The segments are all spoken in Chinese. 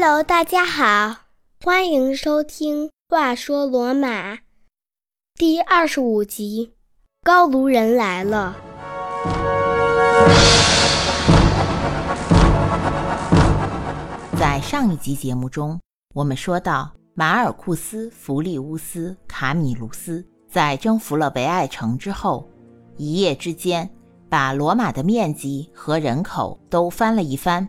Hello，大家好，欢迎收听《话说罗马》第二十五集。高卢人来了。在上一集节目中，我们说到马尔库斯·弗利乌斯·卡米卢斯在征服了维埃城之后，一夜之间把罗马的面积和人口都翻了一番。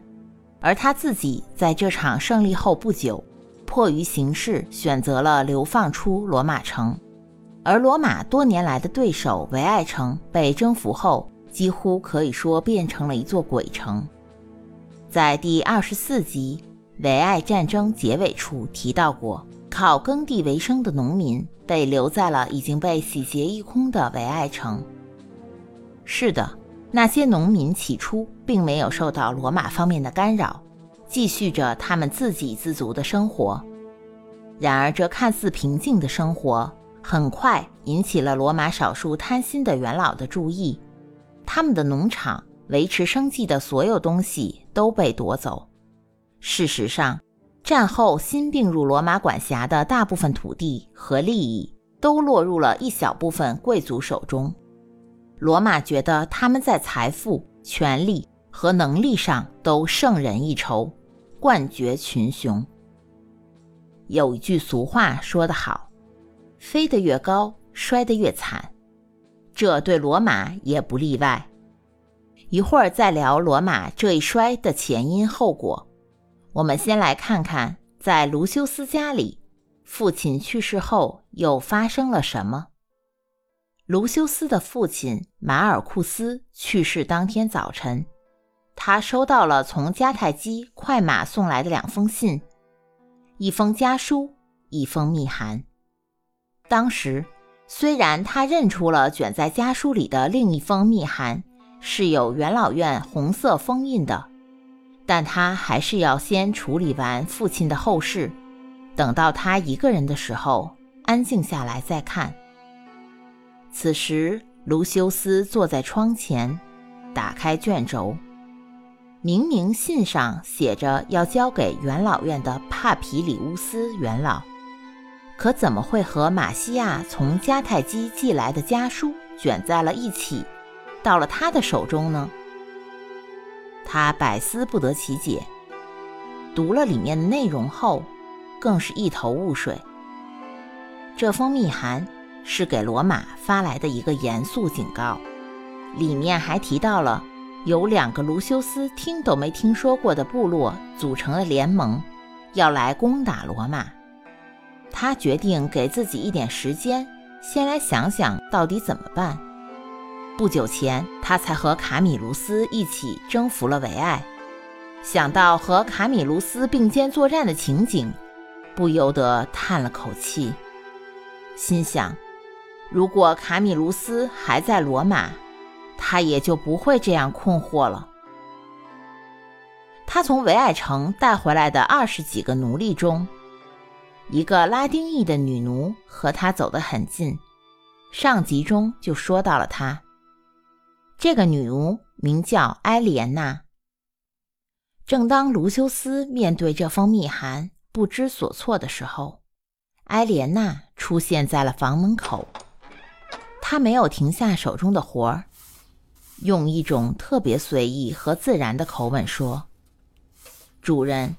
而他自己在这场胜利后不久，迫于形势，选择了流放出罗马城。而罗马多年来的对手维埃城被征服后，几乎可以说变成了一座鬼城。在第二十四集维埃战争结尾处提到过，靠耕地为生的农民被留在了已经被洗劫一空的维埃城。是的。那些农民起初并没有受到罗马方面的干扰，继续着他们自给自足的生活。然而，这看似平静的生活很快引起了罗马少数贪心的元老的注意。他们的农场、维持生计的所有东西都被夺走。事实上，战后新并入罗马管辖的大部分土地和利益都落入了一小部分贵族手中。罗马觉得他们在财富、权力和能力上都胜人一筹，冠绝群雄。有一句俗话说得好：“飞得越高，摔得越惨。”这对罗马也不例外。一会儿再聊罗马这一摔的前因后果。我们先来看看，在卢修斯家里，父亲去世后又发生了什么。卢修斯的父亲马尔库斯去世当天早晨，他收到了从迦太基快马送来的两封信，一封家书，一封密函。当时，虽然他认出了卷在家书里的另一封密函是有元老院红色封印的，但他还是要先处理完父亲的后事，等到他一个人的时候，安静下来再看。此时，卢修斯坐在窗前，打开卷轴。明明信上写着要交给元老院的帕皮里乌斯元老，可怎么会和马西亚从迦太基寄来的家书卷在了一起，到了他的手中呢？他百思不得其解。读了里面的内容后，更是一头雾水。这封密函。是给罗马发来的一个严肃警告，里面还提到了有两个卢修斯听都没听说过的部落组成了联盟，要来攻打罗马。他决定给自己一点时间，先来想想到底怎么办。不久前，他才和卡米卢斯一起征服了维埃，想到和卡米卢斯并肩作战的情景，不由得叹了口气，心想。如果卡米卢斯还在罗马，他也就不会这样困惑了。他从维埃城带回来的二十几个奴隶中，一个拉丁裔的女奴和他走得很近。上集中就说到了她，这个女奴名叫埃莲娜。正当卢修斯面对这封密函不知所措的时候，埃莲娜出现在了房门口。他没有停下手中的活儿，用一种特别随意和自然的口吻说：“主人，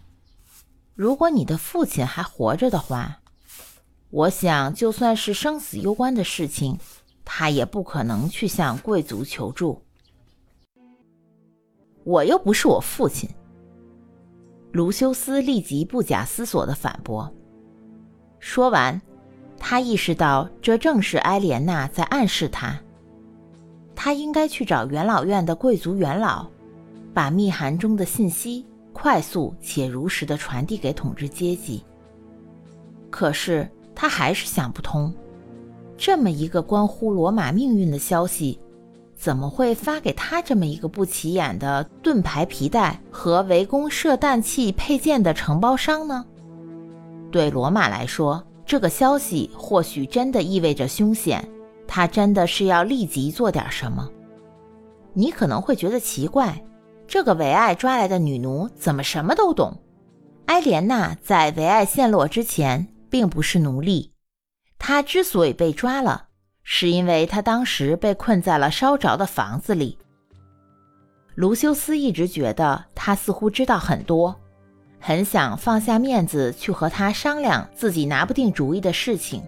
如果你的父亲还活着的话，我想就算是生死攸关的事情，他也不可能去向贵族求助。我又不是我父亲。”卢修斯立即不假思索的反驳。说完。他意识到，这正是埃莲娜在暗示他，他应该去找元老院的贵族元老，把密函中的信息快速且如实的传递给统治阶级。可是他还是想不通，这么一个关乎罗马命运的消息，怎么会发给他这么一个不起眼的盾牌皮带和围攻射弹器配件的承包商呢？对罗马来说，这个消息或许真的意味着凶险，他真的是要立即做点什么。你可能会觉得奇怪，这个维埃抓来的女奴怎么什么都懂？埃莲娜在维埃陷落之前并不是奴隶，她之所以被抓了，是因为她当时被困在了烧着的房子里。卢修斯一直觉得他似乎知道很多，很想放下面子去和他商量自己拿不定主意的事情。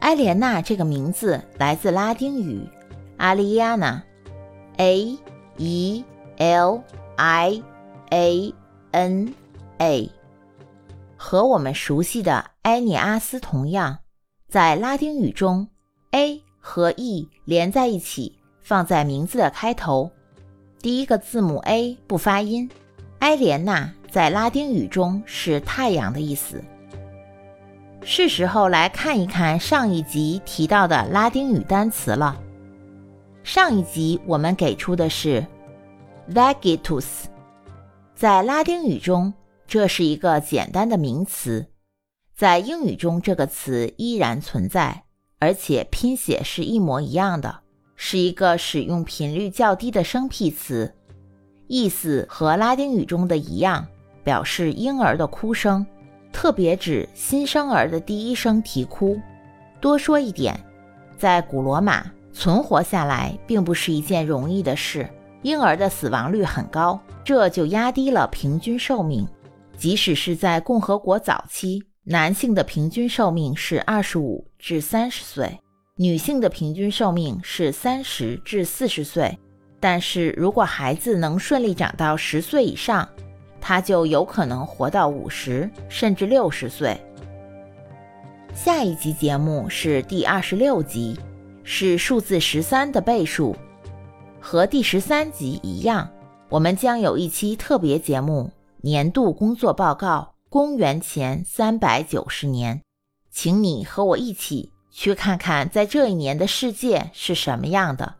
埃莲娜这个名字来自拉丁语阿丽亚娜 （A E L I A N A），和我们熟悉的埃涅阿斯同样，在拉丁语中，A 和 E 连在一起，放在名字的开头。第一个字母 A 不发音。埃莲娜在拉丁语中是太阳的意思。是时候来看一看上一集提到的拉丁语单词了。上一集我们给出的是 vegetus，在拉丁语中这是一个简单的名词，在英语中这个词依然存在，而且拼写是一模一样的。是一个使用频率较低的生僻词，意思和拉丁语中的一样，表示婴儿的哭声，特别指新生儿的第一声啼哭。多说一点，在古罗马存活下来并不是一件容易的事，婴儿的死亡率很高，这就压低了平均寿命。即使是在共和国早期，男性的平均寿命是二十五至三十岁。女性的平均寿命是三十至四十岁，但是如果孩子能顺利长到十岁以上，他就有可能活到五十甚至六十岁。下一集节目是第二十六集，是数字十三的倍数，和第十三集一样，我们将有一期特别节目——年度工作报告，公元前三百九十年，请你和我一起。去看看在这一年的世界是什么样的。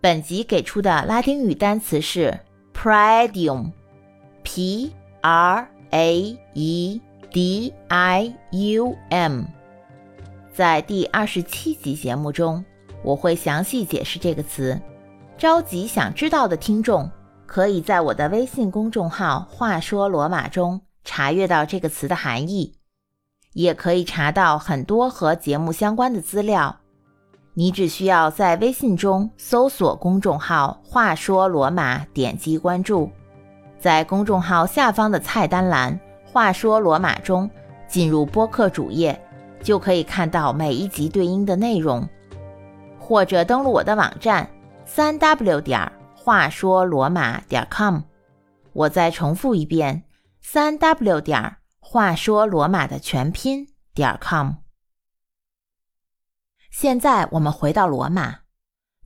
本集给出的拉丁语单词是 praedium P R A E D I U M，。在第二十七集节目中，我会详细解释这个词。着急想知道的听众，可以在我的微信公众号“话说罗马”中查阅到这个词的含义。也可以查到很多和节目相关的资料，你只需要在微信中搜索公众号“话说罗马”，点击关注，在公众号下方的菜单栏“话说罗马”中进入播客主页，就可以看到每一集对应的内容，或者登录我的网站三 w 点话说罗马点 com。我再重复一遍，三 w 点。话说罗马的全拼点 com。现在我们回到罗马，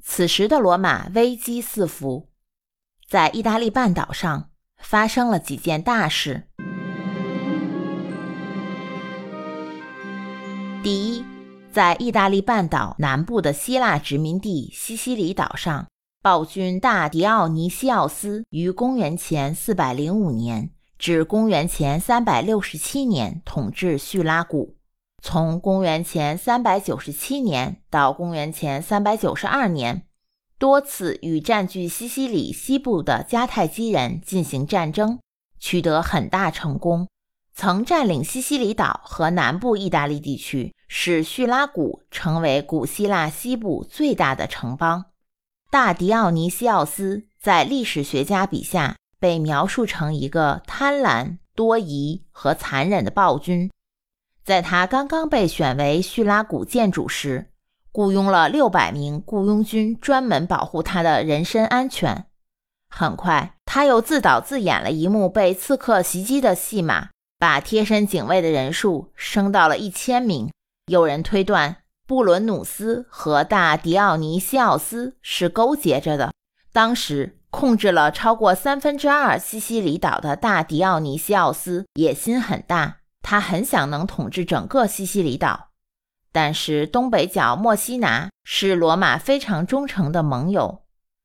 此时的罗马危机四伏，在意大利半岛上发生了几件大事。第一，在意大利半岛南部的希腊殖民地西西里岛上，暴君大迪奥尼西奥斯于公元前四百零五年。至公元前三百六十七年统治叙拉古，从公元前三百九十七年到公元前三百九十二年，多次与占据西西里西部的迦太基人进行战争，取得很大成功，曾占领西西里岛和南部意大利地区，使叙拉古成为古希腊西部最大的城邦。大迪奥尼西奥斯在历史学家笔下。被描述成一个贪婪、多疑和残忍的暴君。在他刚刚被选为叙拉古建主时，雇佣了六百名雇佣军，专门保护他的人身安全。很快，他又自导自演了一幕被刺客袭击的戏码，把贴身警卫的人数升到了一千名。有人推断，布伦努斯和大迪奥尼西奥斯是勾结着的。当时。控制了超过三分之二西西里岛的大迪奥尼西奥斯野心很大，他很想能统治整个西西里岛。但是东北角墨西拿是罗马非常忠诚的盟友，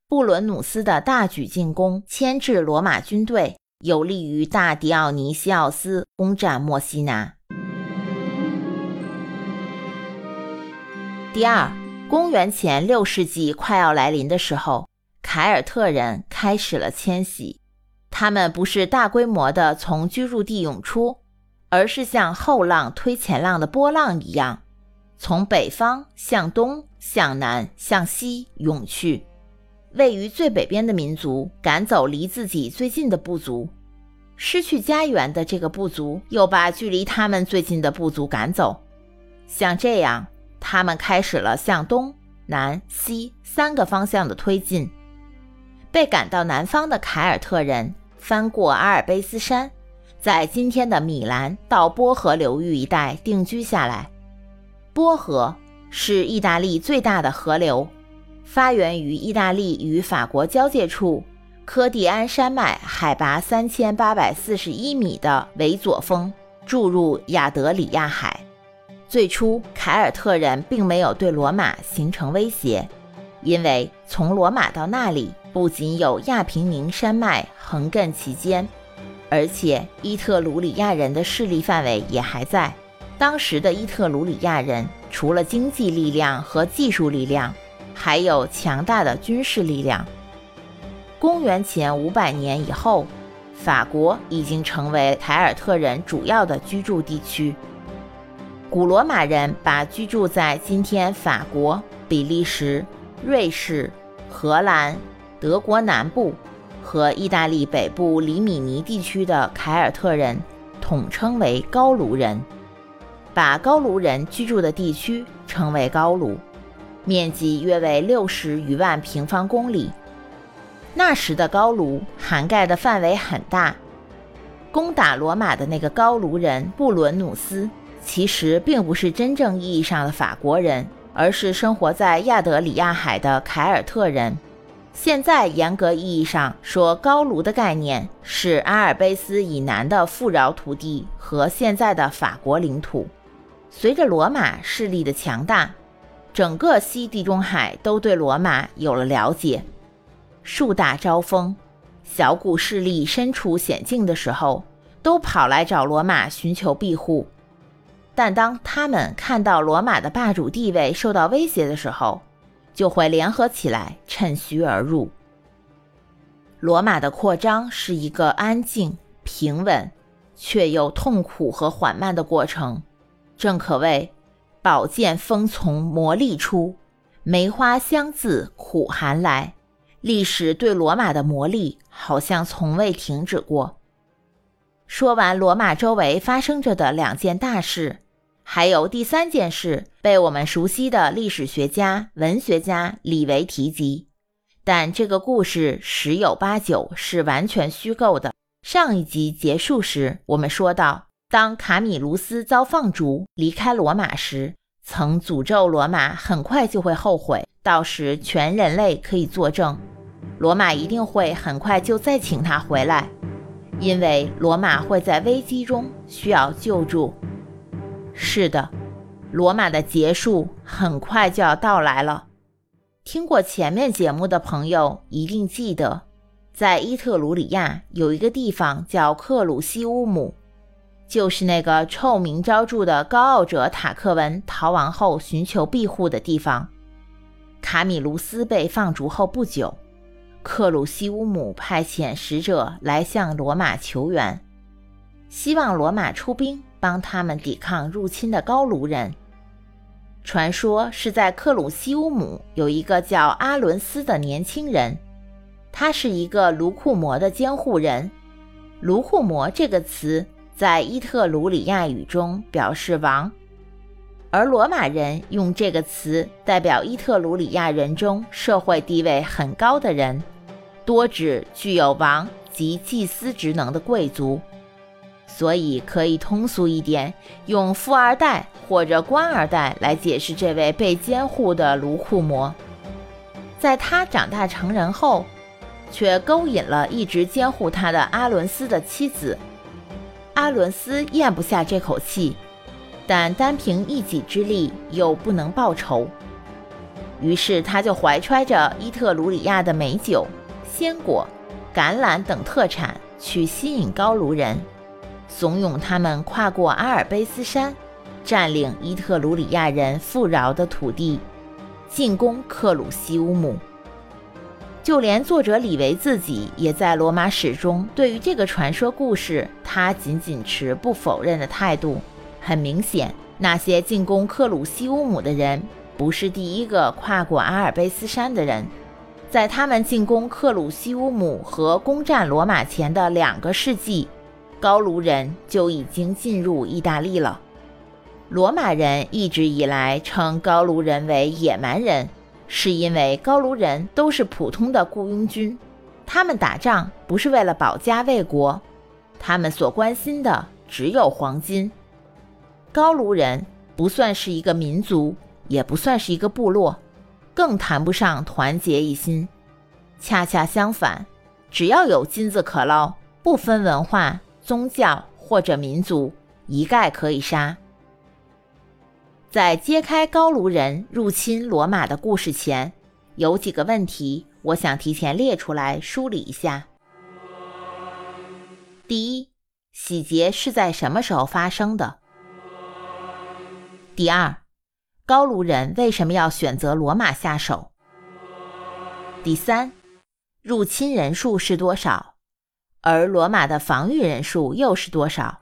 布伦努斯的大举进攻牵制罗马军队，有利于大迪奥尼西奥斯攻占墨西拿。第二，公元前六世纪快要来临的时候。凯尔特人开始了迁徙，他们不是大规模的从居住地涌出，而是像后浪推前浪的波浪一样，从北方向东、向南、向西涌去。位于最北边的民族赶走离自己最近的部族，失去家园的这个部族又把距离他们最近的部族赶走。像这样，他们开始了向东南西三个方向的推进。被赶到南方的凯尔特人翻过阿尔卑斯山，在今天的米兰到波河流域一带定居下来。波河是意大利最大的河流。发源于意大利与法国交界处，科蒂安山脉海拔三千八百四十一米的维佐峰，注入亚德里亚海。最初，凯尔特人并没有对罗马形成威胁，因为从罗马到那里不仅有亚平宁山脉横亘其间，而且伊特鲁里亚人的势力范围也还在。当时的伊特鲁里亚人除了经济力量和技术力量，还有强大的军事力量。公元前五百年以后，法国已经成为凯尔特人主要的居住地区。古罗马人把居住在今天法国、比利时、瑞士、荷兰、德国南部和意大利北部里米尼地区的凯尔特人统称为高卢人，把高卢人居住的地区称为高卢。面积约为六十余万平方公里。那时的高卢涵盖的范围很大。攻打罗马的那个高卢人布伦努斯，其实并不是真正意义上的法国人，而是生活在亚德里亚海的凯尔特人。现在严格意义上说，高卢的概念是阿尔卑斯以南的富饶土地和现在的法国领土。随着罗马势力的强大。整个西地中海都对罗马有了了解，树大招风，小股势力身处险境的时候，都跑来找罗马寻求庇护。但当他们看到罗马的霸主地位受到威胁的时候，就会联合起来趁虚而入。罗马的扩张是一个安静、平稳，却又痛苦和缓慢的过程，正可谓。宝剑锋从磨砺出，梅花香自苦寒来。历史对罗马的磨砺好像从未停止过。说完罗马周围发生着的两件大事，还有第三件事被我们熟悉的历史学家、文学家李维提及，但这个故事十有八九是完全虚构的。上一集结束时，我们说到。当卡米卢斯遭放逐离开罗马时，曾诅咒罗马很快就会后悔。到时全人类可以作证，罗马一定会很快就再请他回来，因为罗马会在危机中需要救助。是的，罗马的结束很快就要到来了。听过前面节目的朋友一定记得，在伊特鲁里亚有一个地方叫克鲁西乌姆。就是那个臭名昭著的高傲者塔克文逃亡后寻求庇护的地方。卡米卢斯被放逐后不久，克鲁西乌姆派遣使者来向罗马求援，希望罗马出兵帮他们抵抗入侵的高卢人。传说是在克鲁西乌姆有一个叫阿伦斯的年轻人，他是一个卢库摩的监护人。卢库摩这个词。在伊特鲁里亚语中表示王，而罗马人用这个词代表伊特鲁里亚人中社会地位很高的人，多指具有王及祭司职能的贵族。所以可以通俗一点，用富二代或者官二代来解释这位被监护的卢库摩。在他长大成人后，却勾引了一直监护他的阿伦斯的妻子。阿伦斯咽不下这口气，但单凭一己之力又不能报仇，于是他就怀揣着伊特鲁里亚的美酒、鲜果、橄榄等特产去吸引高卢人，怂恿他们跨过阿尔卑斯山，占领伊特鲁里亚人富饶的土地，进攻克鲁西乌姆。就连作者李维自己也在罗马史中对于这个传说故事，他仅仅持不否认的态度。很明显，那些进攻克鲁西乌姆的人不是第一个跨过阿尔卑斯山的人。在他们进攻克鲁西乌姆和攻占罗马前的两个世纪，高卢人就已经进入意大利了。罗马人一直以来称高卢人为野蛮人。是因为高卢人都是普通的雇佣军，他们打仗不是为了保家卫国，他们所关心的只有黄金。高卢人不算是一个民族，也不算是一个部落，更谈不上团结一心。恰恰相反，只要有金子可捞，不分文化、宗教或者民族，一概可以杀。在揭开高卢人入侵罗马的故事前，有几个问题我想提前列出来梳理一下。第一，洗劫是在什么时候发生的？第二，高卢人为什么要选择罗马下手？第三，入侵人数是多少？而罗马的防御人数又是多少？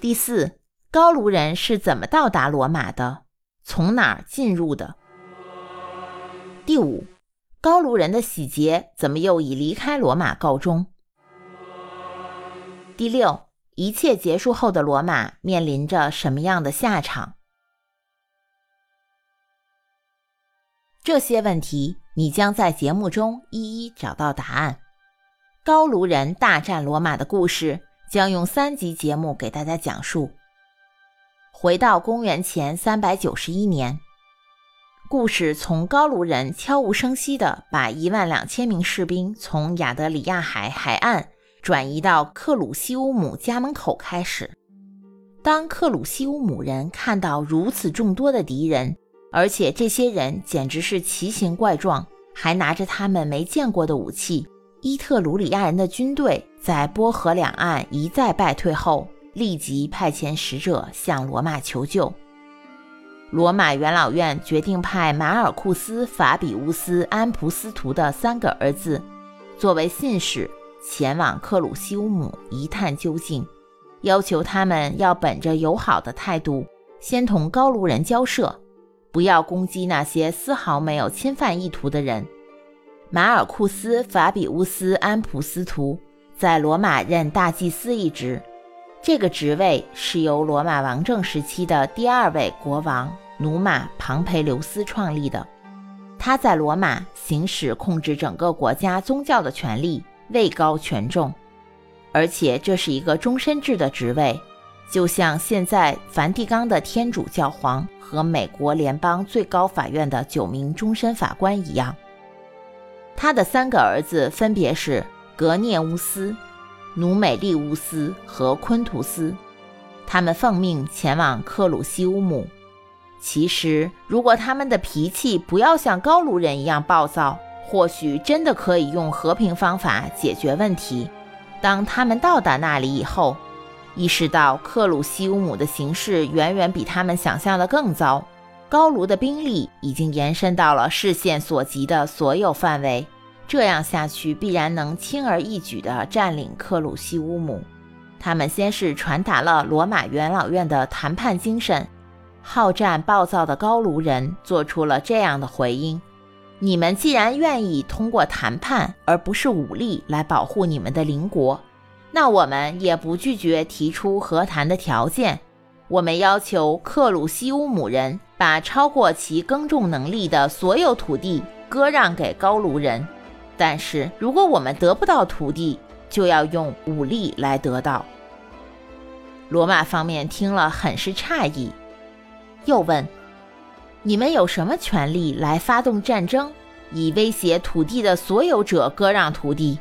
第四。高卢人是怎么到达罗马的？从哪儿进入的？第五，高卢人的洗劫怎么又以离开罗马告终？第六，一切结束后的罗马面临着什么样的下场？这些问题你将在节目中一一找到答案。高卢人大战罗马的故事将用三集节目给大家讲述。回到公元前三百九十一年，故事从高卢人悄无声息地把一万两千名士兵从亚得里亚海海岸转移到克鲁西乌姆家门口开始。当克鲁西乌姆人看到如此众多的敌人，而且这些人简直是奇形怪状，还拿着他们没见过的武器，伊特鲁里亚人的军队在波河两岸一再败退后。立即派遣使者向罗马求救。罗马元老院决定派马尔库斯·法比乌斯·安普斯图的三个儿子作为信使前往克鲁西乌姆一探究竟，要求他们要本着友好的态度，先同高卢人交涉，不要攻击那些丝毫没有侵犯意图的人。马尔库斯·法比乌斯·安普斯图在罗马任大祭司一职。这个职位是由罗马王政时期的第二位国王努马·庞培留斯创立的。他在罗马行使控制整个国家宗教的权力，位高权重，而且这是一个终身制的职位，就像现在梵蒂冈的天主教皇和美国联邦最高法院的九名终身法官一样。他的三个儿子分别是格涅乌斯。努美利乌斯和昆图斯，他们奉命前往克鲁西乌姆。其实，如果他们的脾气不要像高卢人一样暴躁，或许真的可以用和平方法解决问题。当他们到达那里以后，意识到克鲁西乌姆的形势远远比他们想象的更糟，高卢的兵力已经延伸到了视线所及的所有范围。这样下去，必然能轻而易举地占领克鲁西乌姆。他们先是传达了罗马元老院的谈判精神，好战暴躁的高卢人做出了这样的回应：“你们既然愿意通过谈判而不是武力来保护你们的邻国，那我们也不拒绝提出和谈的条件。我们要求克鲁西乌姆人把超过其耕种能力的所有土地割让给高卢人。”但是，如果我们得不到土地，就要用武力来得到。罗马方面听了很是诧异，又问：“你们有什么权利来发动战争，以威胁土地的所有者割让土地？”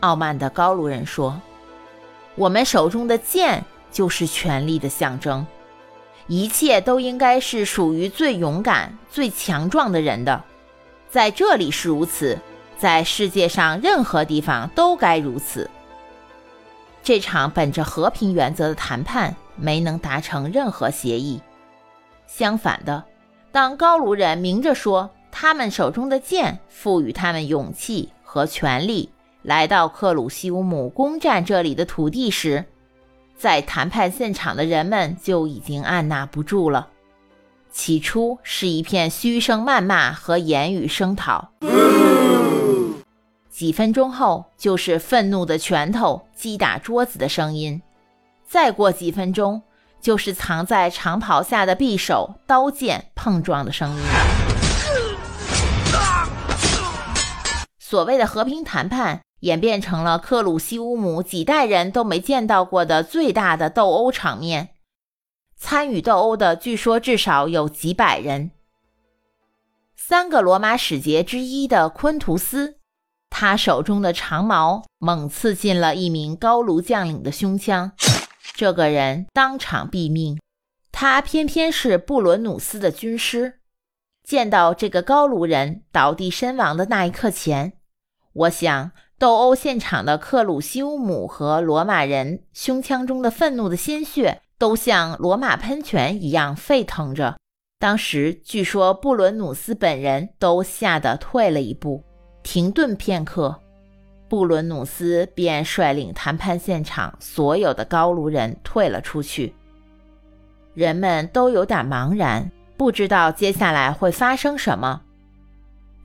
傲慢的高卢人说：“我们手中的剑就是权力的象征，一切都应该是属于最勇敢、最强壮的人的，在这里是如此。”在世界上任何地方都该如此。这场本着和平原则的谈判没能达成任何协议。相反的，当高卢人明着说他们手中的剑赋予他们勇气和权力，来到克鲁西乌姆攻占这里的土地时，在谈判现场的人们就已经按捺不住了。起初是一片嘘声谩骂和言语声讨，几分钟后就是愤怒的拳头击打桌子的声音，再过几分钟。就是藏在长袍下的匕首、刀剑碰撞的声音。所谓的和平谈判演变成了克鲁西乌姆几代人都没见到过的最大的斗殴场面。参与斗殴的据说至少有几百人。三个罗马使节之一的昆图斯，他手中的长矛猛刺进了一名高卢将领的胸腔。这个人当场毙命，他偏偏是布伦努斯的军师。见到这个高卢人倒地身亡的那一刻前，我想斗殴现场的克鲁西乌姆和罗马人胸腔中的愤怒的鲜血都像罗马喷泉一样沸腾着。当时据说布伦努斯本人都吓得退了一步，停顿片刻。布伦努斯便率领谈判现场所有的高卢人退了出去。人们都有点茫然，不知道接下来会发生什么。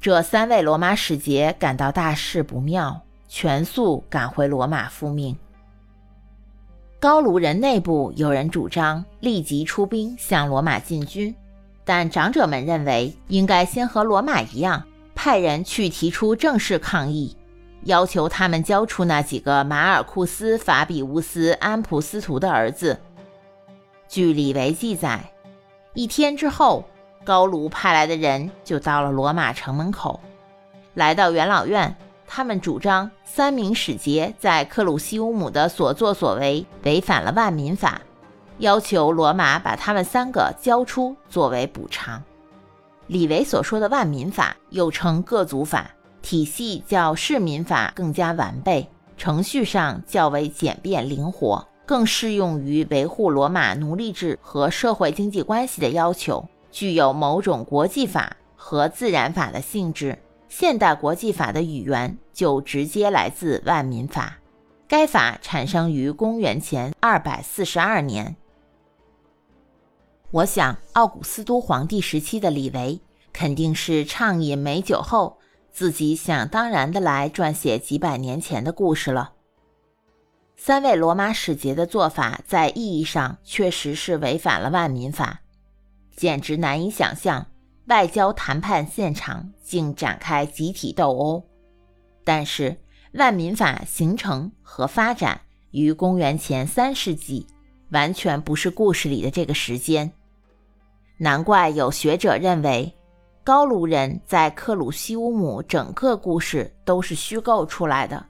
这三位罗马使节感到大事不妙，全速赶回罗马复命。高卢人内部有人主张立即出兵向罗马进军，但长者们认为应该先和罗马一样，派人去提出正式抗议。要求他们交出那几个马尔库斯·法比乌斯·安普斯图的儿子。据李维记载，一天之后，高卢派来的人就到了罗马城门口，来到元老院。他们主张三名使节在克鲁西乌姆的所作所为违反了万民法，要求罗马把他们三个交出作为补偿。李维所说的万民法，又称各族法。体系较市民法更加完备，程序上较为简便灵活，更适用于维护罗马奴隶制和社会经济关系的要求，具有某种国际法和自然法的性质。现代国际法的语言就直接来自万民法，该法产生于公元前二百四十二年。我想，奥古斯都皇帝时期的李维肯定是畅饮美酒后。自己想当然的来撰写几百年前的故事了。三位罗马使节的做法在意义上确实是违反了万民法，简直难以想象外交谈判现场竟展开集体斗殴。但是万民法形成和发展于公元前三世纪，完全不是故事里的这个时间，难怪有学者认为。高卢人在克鲁西乌姆整个故事都是虚构出来的，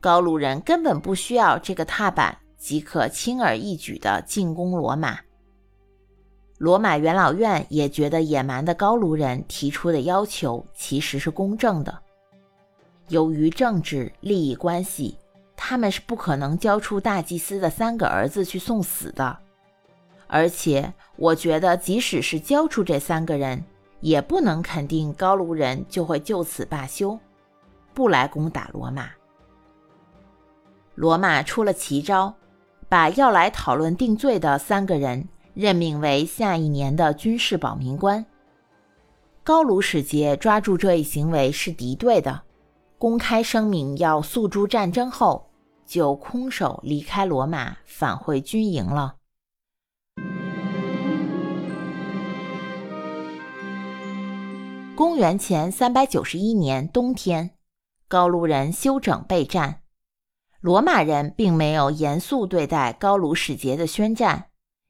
高卢人根本不需要这个踏板即可轻而易举地进攻罗马。罗马元老院也觉得野蛮的高卢人提出的要求其实是公正的，由于政治利益关系，他们是不可能交出大祭司的三个儿子去送死的。而且，我觉得即使是交出这三个人，也不能肯定高卢人就会就此罢休，不来攻打罗马。罗马出了奇招，把要来讨论定罪的三个人任命为下一年的军事保民官。高卢使节抓住这一行为是敌对的，公开声明要诉诸战争后，就空手离开罗马，返回军营了。公元前三百九十一年冬天，高卢人休整备战。罗马人并没有严肃对待高卢使节的宣战，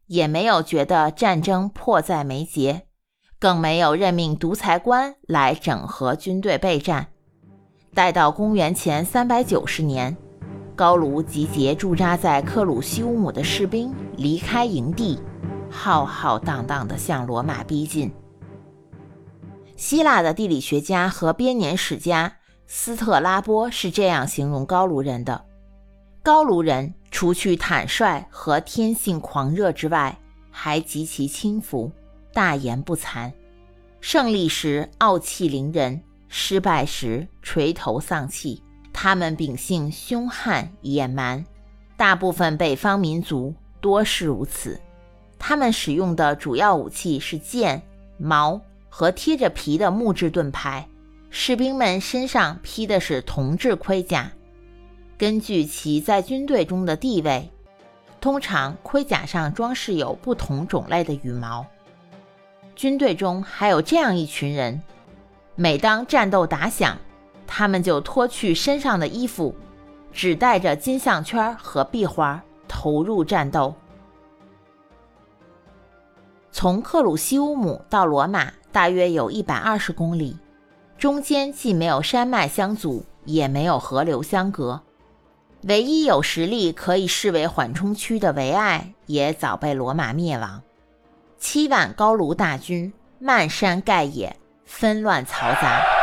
也没有觉得战争迫在眉睫，更没有任命独裁官来整合军队备战。待到公元前三百九十年，高卢集结驻扎在克鲁西乌姆的士兵离开营地，浩浩荡荡地向罗马逼近。希腊的地理学家和编年史家斯特拉波是这样形容高卢人的：高卢人除去坦率和天性狂热之外，还极其轻浮，大言不惭。胜利时傲气凌人，失败时垂头丧气。他们秉性凶悍野蛮，大部分北方民族多是如此。他们使用的主要武器是剑、矛和贴着皮的木质盾牌。士兵们身上披的是铜制盔甲。根据其在军队中的地位，通常盔甲上装饰有不同种类的羽毛。军队中还有这样一群人，每当战斗打响。他们就脱去身上的衣服，只带着金项圈和壁花，投入战斗。从克鲁西乌姆到罗马大约有一百二十公里，中间既没有山脉相阻，也没有河流相隔。唯一有实力可以视为缓冲区的维埃，也早被罗马灭亡。七万高卢大军漫山盖野，纷乱嘈杂。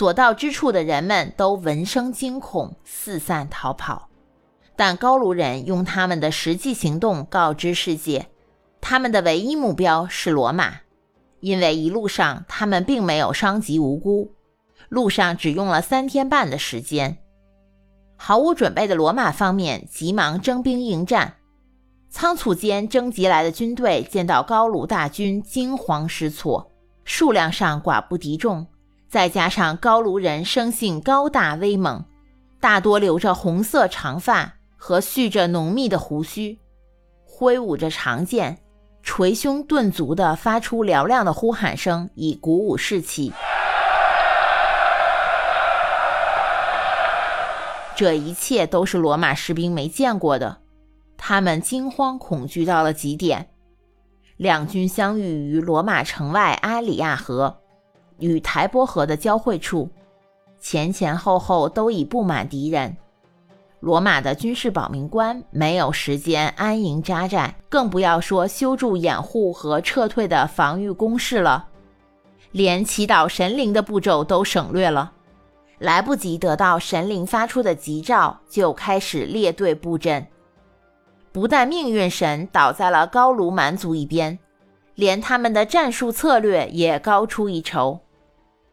所到之处的人们都闻声惊恐，四散逃跑。但高卢人用他们的实际行动告知世界，他们的唯一目标是罗马，因为一路上他们并没有伤及无辜，路上只用了三天半的时间。毫无准备的罗马方面急忙征兵应战，仓促间征集来的军队见到高卢大军，惊慌失措，数量上寡不敌众。再加上高卢人生性高大威猛，大多留着红色长发和蓄着浓密的胡须，挥舞着长剑，捶胸顿足地发出嘹亮的呼喊声，以鼓舞士气。这一切都是罗马士兵没见过的，他们惊慌恐惧到了极点。两军相遇于罗马城外阿里亚河。与台波河的交汇处，前前后后都已布满敌人。罗马的军事保民官没有时间安营扎寨，更不要说修筑掩护和撤退的防御工事了。连祈祷神灵的步骤都省略了，来不及得到神灵发出的吉兆，就开始列队布阵。不但命运神倒在了高卢蛮族一边，连他们的战术策略也高出一筹。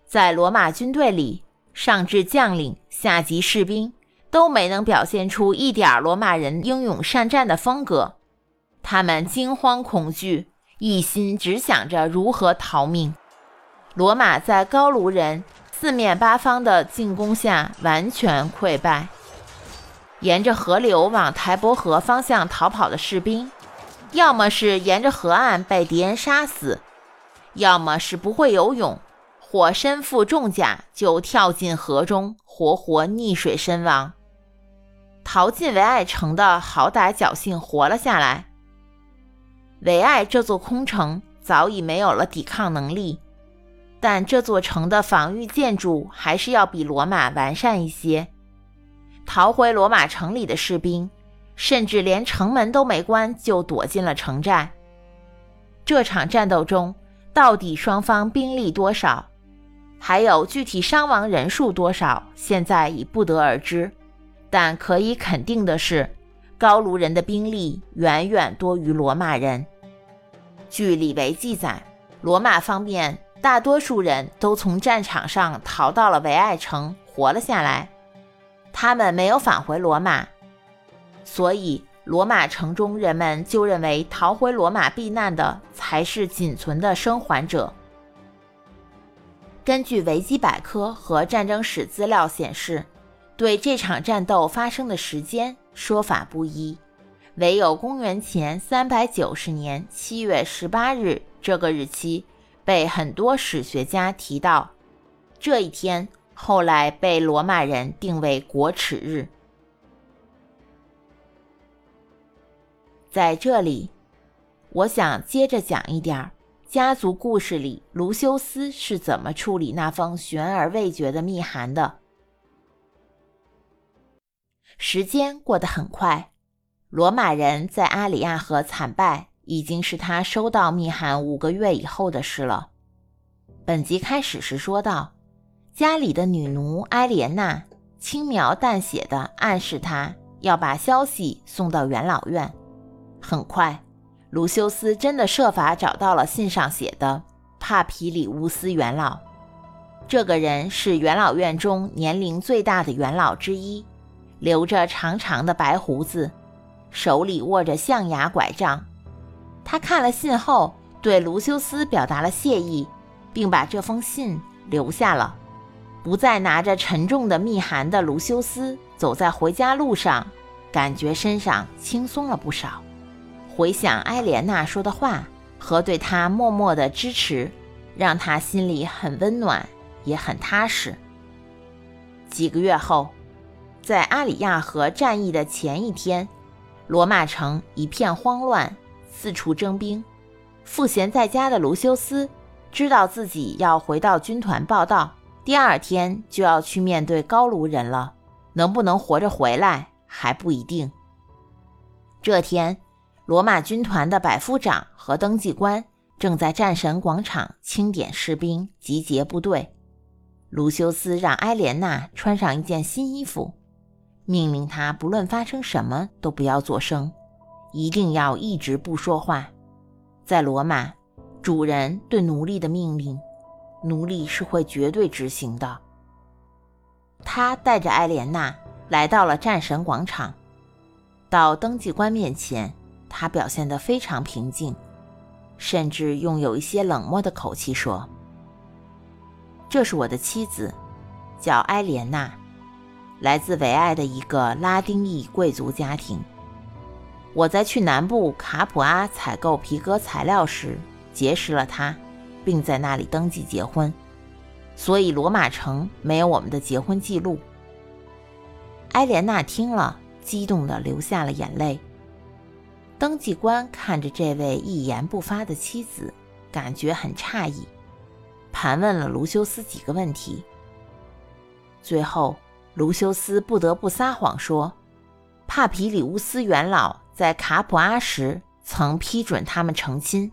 在罗马军队里，上至将领，下级士兵，都没能表现出一点罗马人英勇善战的风格。他们惊慌恐惧，一心只想着如何逃命。罗马在高卢人四面八方的进攻下完全溃败。沿着河流往台伯河方向逃跑的士兵，要么是沿着河岸被敌人杀死，要么是不会游泳。火身负重甲就跳进河中，活活溺水身亡。逃进维埃城的好歹侥幸活了下来。维埃这座空城早已没有了抵抗能力，但这座城的防御建筑还是要比罗马完善一些。逃回罗马城里的士兵，甚至连城门都没关就躲进了城寨。这场战斗中，到底双方兵力多少？还有具体伤亡人数多少，现在已不得而知。但可以肯定的是，高卢人的兵力远远多于罗马人。据李维记载，罗马方面大多数人都从战场上逃到了维埃城，活了下来。他们没有返回罗马，所以罗马城中人们就认为逃回罗马避难的才是仅存的生还者。根据维基百科和战争史资料显示，对这场战斗发生的时间说法不一，唯有公元前三百九十年七月十八日这个日期被很多史学家提到。这一天后来被罗马人定为国耻日。在这里，我想接着讲一点儿。家族故事里，卢修斯是怎么处理那封悬而未决的密函的？时间过得很快，罗马人在阿里亚河惨败，已经是他收到密函五个月以后的事了。本集开始时说到，家里的女奴埃莲娜轻描淡写的暗示他要把消息送到元老院。很快。卢修斯真的设法找到了信上写的帕皮里乌斯元老。这个人是元老院中年龄最大的元老之一，留着长长的白胡子，手里握着象牙拐杖。他看了信后，对卢修斯表达了谢意，并把这封信留下了。不再拿着沉重的密函的卢修斯走在回家路上，感觉身上轻松了不少。回想埃莲娜说的话和对他默默的支持，让他心里很温暖。也很踏实。几个月后，在阿里亚河战役的前一天，罗马城一片慌乱，四处征兵。赋闲在家的卢修斯知道自己要回到军团报道，第二天就要去面对高卢人了，能不能活着回来还不一定。这天，罗马军团的百夫长和登记官正在战神广场清点士兵、集结部队。卢修斯让埃莲娜穿上一件新衣服，命令她不论发生什么都不要作声，一定要一直不说话。在罗马，主人对奴隶的命令，奴隶是会绝对执行的。他带着埃莲娜来到了战神广场，到登记官面前，他表现得非常平静，甚至用有一些冷漠的口气说。这是我的妻子，叫埃莲娜，来自维埃的一个拉丁裔贵族家庭。我在去南部卡普阿采购皮革材料时结识了她，并在那里登记结婚，所以罗马城没有我们的结婚记录。埃莲娜听了，激动地流下了眼泪。登记官看着这位一言不发的妻子，感觉很诧异。盘问了卢修斯几个问题，最后卢修斯不得不撒谎说，帕皮里乌斯元老在卡普阿时曾批准他们成亲。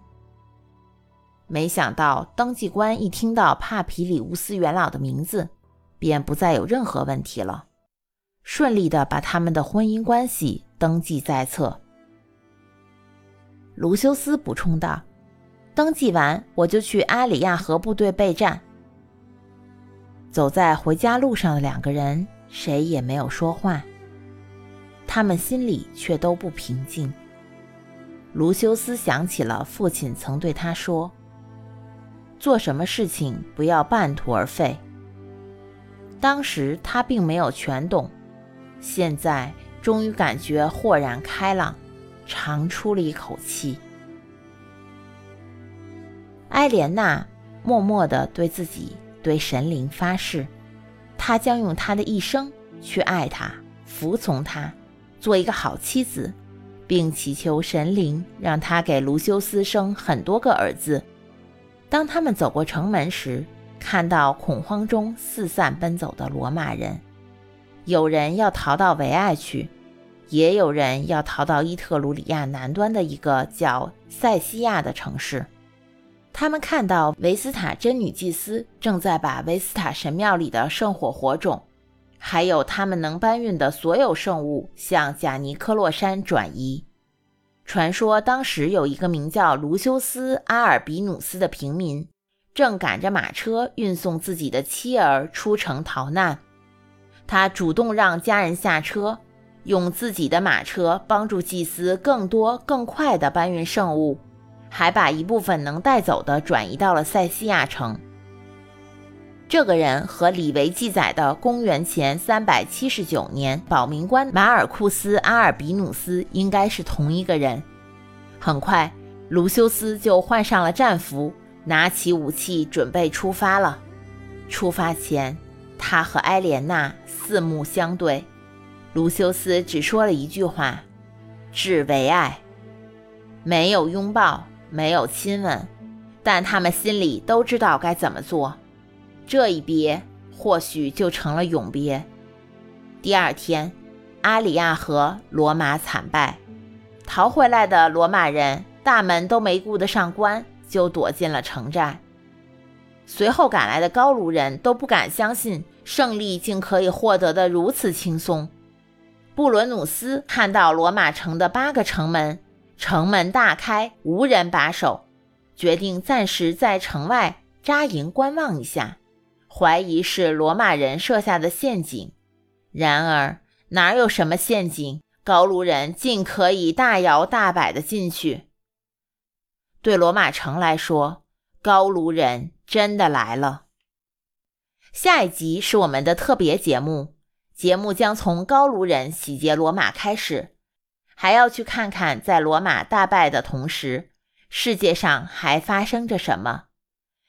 没想到登记官一听到帕皮里乌斯元老的名字，便不再有任何问题了，顺利的把他们的婚姻关系登记在册。卢修斯补充道。登记完，我就去阿里亚河部队备战。走在回家路上的两个人，谁也没有说话，他们心里却都不平静。卢修斯想起了父亲曾对他说：“做什么事情不要半途而废。”当时他并没有全懂，现在终于感觉豁然开朗，长出了一口气。埃莲娜默默地对自己、对神灵发誓，她将用她的一生去爱他、服从他，做一个好妻子，并祈求神灵让她给卢修斯生很多个儿子。当他们走过城门时，看到恐慌中四散奔走的罗马人，有人要逃到维埃去，也有人要逃到伊特鲁里亚南端的一个叫塞西亚的城市。他们看到维斯塔真女祭司正在把维斯塔神庙里的圣火火种，还有他们能搬运的所有圣物向贾尼科洛山转移。传说当时有一个名叫卢修斯·阿尔比努斯的平民，正赶着马车运送自己的妻儿出城逃难。他主动让家人下车，用自己的马车帮助祭司更多、更快地搬运圣物。还把一部分能带走的转移到了塞西亚城。这个人和李维记载的公元前三百七十九年保民官马尔库斯·阿尔比努斯应该是同一个人。很快，卢修斯就换上了战服，拿起武器准备出发了。出发前，他和埃莲娜四目相对，卢修斯只说了一句话：“致为爱。”没有拥抱。没有亲吻，但他们心里都知道该怎么做。这一别，或许就成了永别。第二天，阿里亚河，罗马惨败，逃回来的罗马人大门都没顾得上关，就躲进了城寨。随后赶来的高卢人都不敢相信胜利竟可以获得的如此轻松。布伦努斯看到罗马城的八个城门。城门大开，无人把守，决定暂时在城外扎营观望一下，怀疑是罗马人设下的陷阱。然而哪有什么陷阱？高卢人竟可以大摇大摆地进去。对罗马城来说，高卢人真的来了。下一集是我们的特别节目，节目将从高卢人洗劫罗马开始，还要去看看在罗马大败的同时，世界上还发生着什么。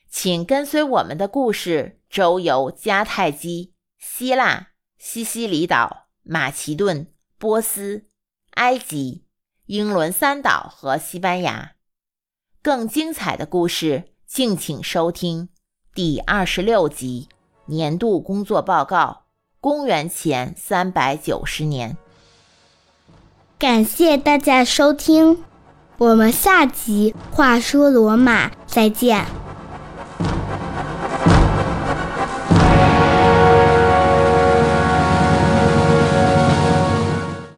请跟随我们的故事，周游迦太基、希腊、西西里岛、马其顿。波斯、埃及、英伦三岛和西班牙，更精彩的故事，敬请收听第二十六集年度工作报告：公元前三百九十年。感谢大家收听，我们下集《话说罗马》再见。